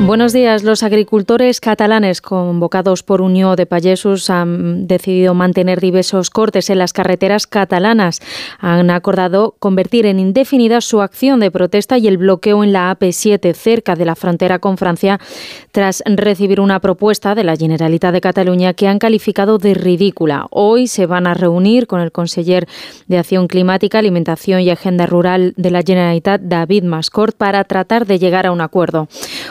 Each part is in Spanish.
Buenos días. Los agricultores catalanes convocados por Unión de Payesos han decidido mantener diversos cortes en las carreteras catalanas. Han acordado convertir en indefinida su acción de protesta y el bloqueo en la AP7 cerca de la frontera con Francia tras recibir una propuesta de la Generalitat de Cataluña que han calificado de ridícula. Hoy se van a reunir con el conseller de Acción Climática, Alimentación y Agenda Rural de la Generalitat, David Mascort, para tratar de llegar a un acuerdo.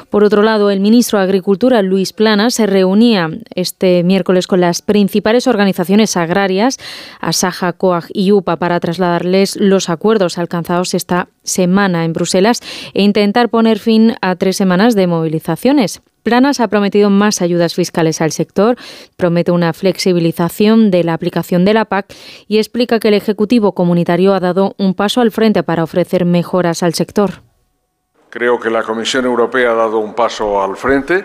Por otro lado, el ministro de Agricultura, Luis Plana, se reunía este miércoles con las principales organizaciones agrarias, Asaja, COAG y UPA, para trasladarles los acuerdos alcanzados esta semana en Bruselas e intentar poner fin a tres semanas de movilizaciones. Planas ha prometido más ayudas fiscales al sector, promete una flexibilización de la aplicación de la PAC y explica que el Ejecutivo Comunitario ha dado un paso al frente para ofrecer mejoras al sector. Creo que la Comisión Europea ha dado un paso al frente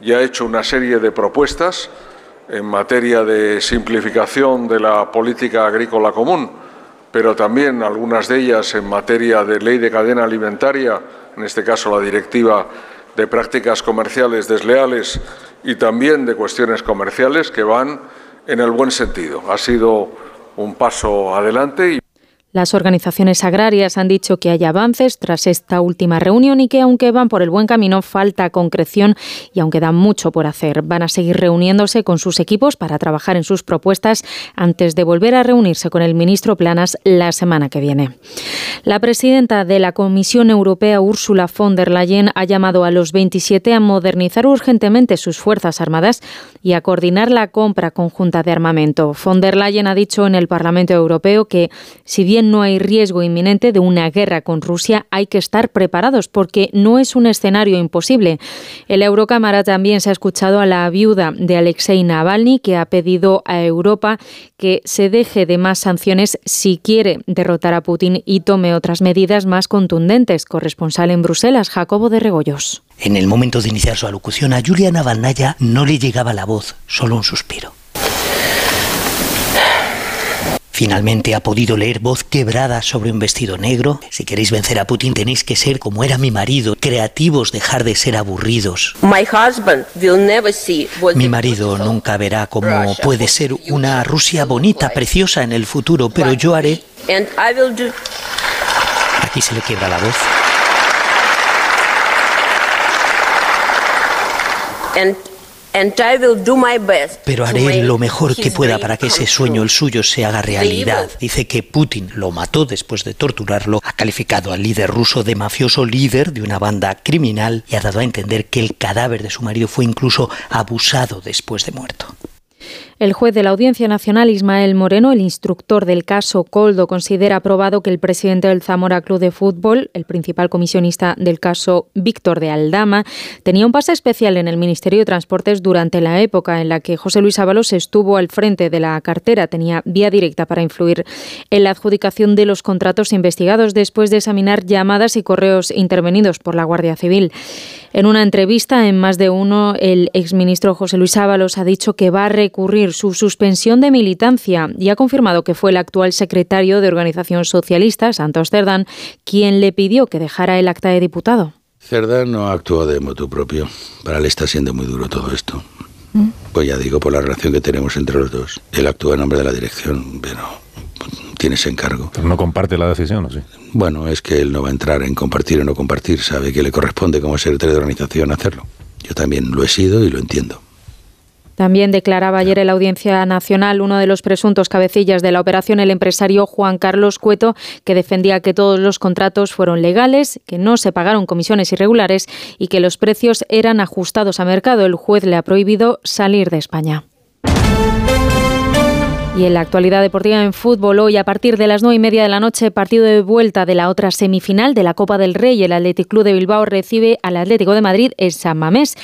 y ha hecho una serie de propuestas en materia de simplificación de la política agrícola común, pero también algunas de ellas en materia de ley de cadena alimentaria, en este caso la directiva de prácticas comerciales desleales y también de cuestiones comerciales que van en el buen sentido. Ha sido un paso adelante. Y las organizaciones agrarias han dicho que hay avances tras esta última reunión y que aunque van por el buen camino falta concreción y aunque dan mucho por hacer, van a seguir reuniéndose con sus equipos para trabajar en sus propuestas antes de volver a reunirse con el ministro Planas la semana que viene. La presidenta de la Comisión Europea, Ursula von der Leyen, ha llamado a los 27 a modernizar urgentemente sus fuerzas armadas y a coordinar la compra conjunta de armamento. Von der Leyen ha dicho en el Parlamento Europeo que si bien no hay riesgo inminente de una guerra con Rusia, hay que estar preparados porque no es un escenario imposible. El Eurocámara también se ha escuchado a la viuda de Alexei Navalny, que ha pedido a Europa que se deje de más sanciones si quiere derrotar a Putin y tome otras medidas más contundentes. Corresponsal en Bruselas, Jacobo de Regoyos. En el momento de iniciar su alocución a Julia Navalnaya no le llegaba la voz, solo un suspiro. Finalmente ha podido leer voz quebrada sobre un vestido negro. Si queréis vencer a Putin tenéis que ser como era mi marido, creativos, dejar de ser aburridos. Mi marido nunca verá cómo puede ser una Rusia bonita, preciosa en el futuro, pero yo haré... Aquí se le quiebra la voz. Pero haré lo mejor que pueda para que ese sueño, el suyo, se haga realidad. Dice que Putin lo mató después de torturarlo, ha calificado al líder ruso de mafioso líder de una banda criminal y ha dado a entender que el cadáver de su marido fue incluso abusado después de muerto. El juez de la Audiencia Nacional, Ismael Moreno, el instructor del caso Coldo, considera aprobado que el presidente del Zamora Club de Fútbol, el principal comisionista del caso Víctor de Aldama, tenía un pase especial en el Ministerio de Transportes durante la época en la que José Luis Ábalos estuvo al frente de la cartera. Tenía vía directa para influir en la adjudicación de los contratos investigados después de examinar llamadas y correos intervenidos por la Guardia Civil. En una entrevista en más de uno, el exministro José Luis Ábalos ha dicho que va a recurrir su suspensión de militancia y ha confirmado que fue el actual secretario de Organización Socialista, Santos Cerdán, quien le pidió que dejara el acta de diputado. Cerdán no actúa de motu propio. Para él está siendo muy duro todo esto. ¿Mm? Pues ya digo, por la relación que tenemos entre los dos. Él actúa en nombre de la dirección, pero tiene ese encargo. ¿Pero no comparte la decisión o sí? Bueno, es que él no va a entrar en compartir o no compartir, sabe que le corresponde como secretario de organización hacerlo. Yo también lo he sido y lo entiendo. También declaraba ayer en la Audiencia Nacional uno de los presuntos cabecillas de la operación, el empresario Juan Carlos Cueto, que defendía que todos los contratos fueron legales, que no se pagaron comisiones irregulares y que los precios eran ajustados a mercado. El juez le ha prohibido salir de España. Y en la actualidad deportiva en fútbol, hoy a partir de las nueve y media de la noche, partido de vuelta de la otra semifinal de la Copa del Rey. El Athletic Club de Bilbao recibe al Atlético de Madrid en San Mamés.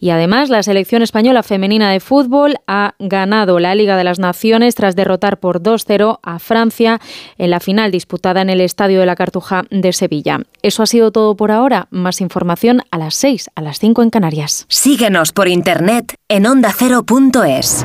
Y además, la selección española femenina de fútbol ha ganado la Liga de las Naciones tras derrotar por 2-0 a Francia en la final disputada en el Estadio de la Cartuja de Sevilla. Eso ha sido todo por ahora. Más información a las 6, a las 5 en Canarias. Síguenos por internet en ondacero.es.